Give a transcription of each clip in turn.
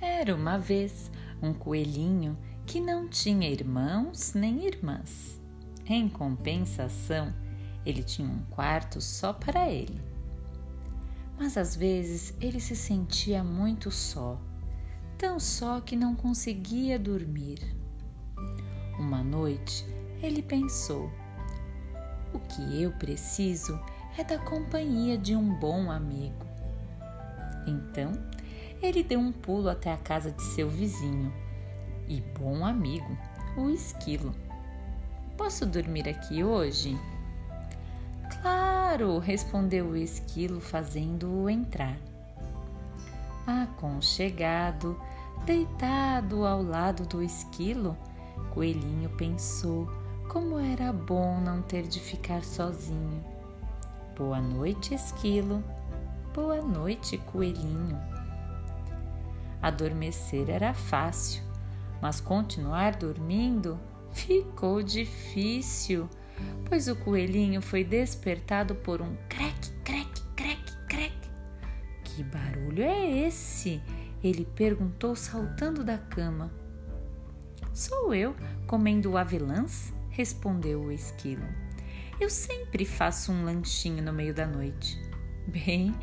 Era uma vez um coelhinho que não tinha irmãos nem irmãs. Em compensação, ele tinha um quarto só para ele. Mas às vezes ele se sentia muito só, tão só que não conseguia dormir. Uma noite ele pensou: o que eu preciso é da companhia de um bom amigo. Então ele deu um pulo até a casa de seu vizinho e bom amigo, o esquilo. Posso dormir aqui hoje? Claro, respondeu o esquilo, fazendo-o entrar. Aconchegado, deitado ao lado do esquilo, Coelhinho pensou como era bom não ter de ficar sozinho. Boa noite, esquilo. Boa noite, coelhinho. Adormecer era fácil, mas continuar dormindo ficou difícil, pois o coelhinho foi despertado por um creque, creque, creque, creque. Que barulho é esse? Ele perguntou, saltando da cama. Sou eu comendo avelãs? respondeu o esquilo. Eu sempre faço um lanchinho no meio da noite. Bem,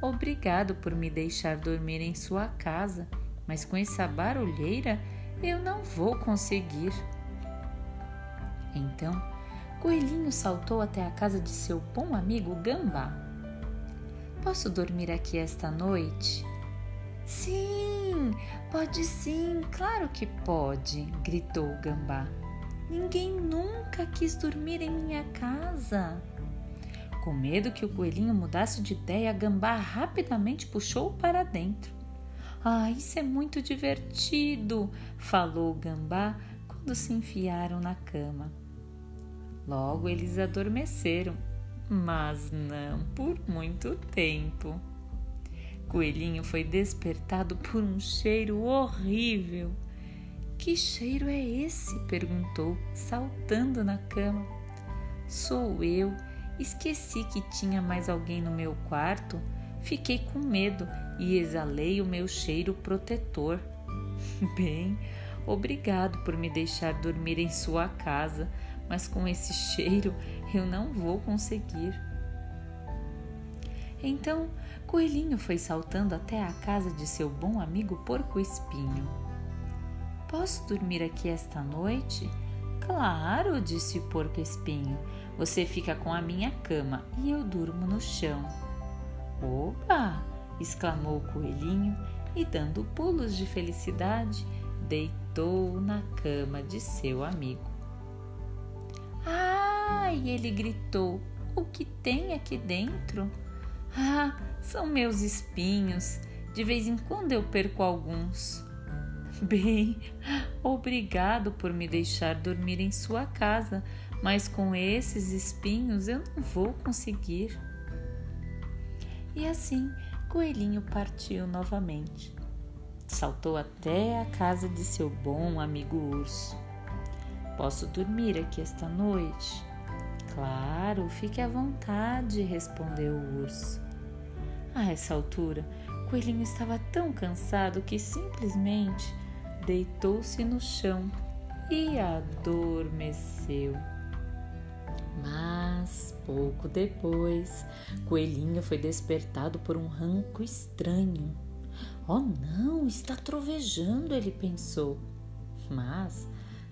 Obrigado por me deixar dormir em sua casa, mas com essa barulheira eu não vou conseguir. Então, Coelhinho saltou até a casa de seu bom amigo Gambá. Posso dormir aqui esta noite? Sim, pode sim, claro que pode, gritou o Gambá. Ninguém nunca quis dormir em minha casa. Com medo que o coelhinho mudasse de ideia, a gambá rapidamente puxou-o para dentro. Ah, isso é muito divertido, falou o gambá quando se enfiaram na cama. Logo eles adormeceram, mas não por muito tempo. Coelhinho foi despertado por um cheiro horrível. Que cheiro é esse? perguntou, saltando na cama. Sou eu, Esqueci que tinha mais alguém no meu quarto, fiquei com medo e exalei o meu cheiro protetor. Bem, obrigado por me deixar dormir em sua casa, mas com esse cheiro eu não vou conseguir. Então, Coelhinho foi saltando até a casa de seu bom amigo Porco Espinho. Posso dormir aqui esta noite? Claro, disse o Porco Espinho. Você fica com a minha cama e eu durmo no chão. Opa! exclamou o coelhinho e, dando pulos de felicidade, deitou na cama de seu amigo. Ai! ele gritou: O que tem aqui dentro? Ah, são meus espinhos. De vez em quando eu perco alguns. Bem, obrigado por me deixar dormir em sua casa, mas com esses espinhos eu não vou conseguir. E assim, Coelhinho partiu novamente. Saltou até a casa de seu bom amigo urso. Posso dormir aqui esta noite? Claro, fique à vontade, respondeu o urso. A essa altura, Coelhinho estava tão cansado que simplesmente deitou-se no chão e adormeceu. Mas, pouco depois, Coelhinho foi despertado por um ranco estranho. Oh não, está trovejando, ele pensou. Mas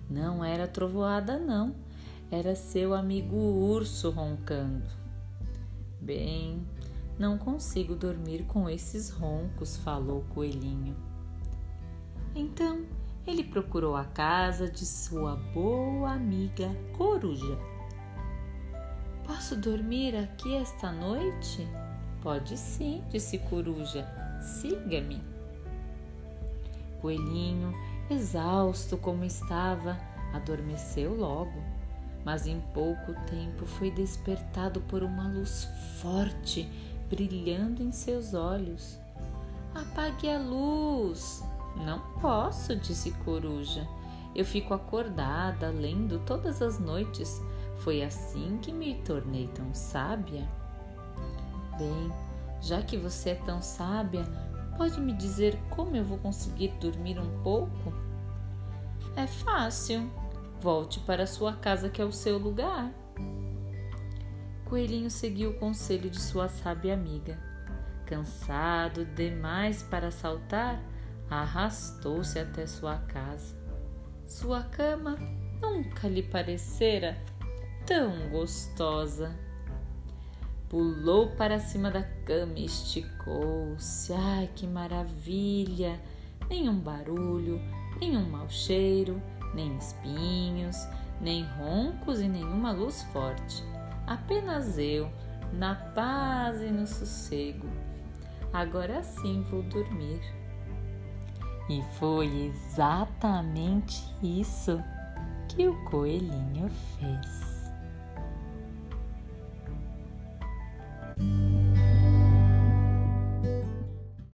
não era trovoada, não. Era seu amigo urso roncando. Bem, não consigo dormir com esses roncos, falou coelhinho. Então ele procurou a casa de sua boa amiga coruja. Posso dormir aqui esta noite? Pode sim, disse Coruja. Siga-me. Coelhinho, exausto como estava, adormeceu logo, mas em pouco tempo foi despertado por uma luz forte brilhando em seus olhos. Apague a luz! Não posso, disse Coruja. Eu fico acordada, lendo todas as noites. Foi assim que me tornei tão sábia. Bem, Já que você é tão sábia, pode me dizer como eu vou conseguir dormir um pouco? É fácil. Volte para sua casa, que é o seu lugar. Coelhinho seguiu o conselho de sua sábia amiga. Cansado demais para saltar, arrastou-se até sua casa. Sua cama nunca lhe parecera tão gostosa. Pulou para cima da cama e esticou-se. Ai, que maravilha! Nenhum barulho, nenhum mau cheiro, nem espinhos, nem roncos e nenhuma luz forte. Apenas eu, na paz e no sossego. Agora sim vou dormir. E foi exatamente isso que o coelhinho fez.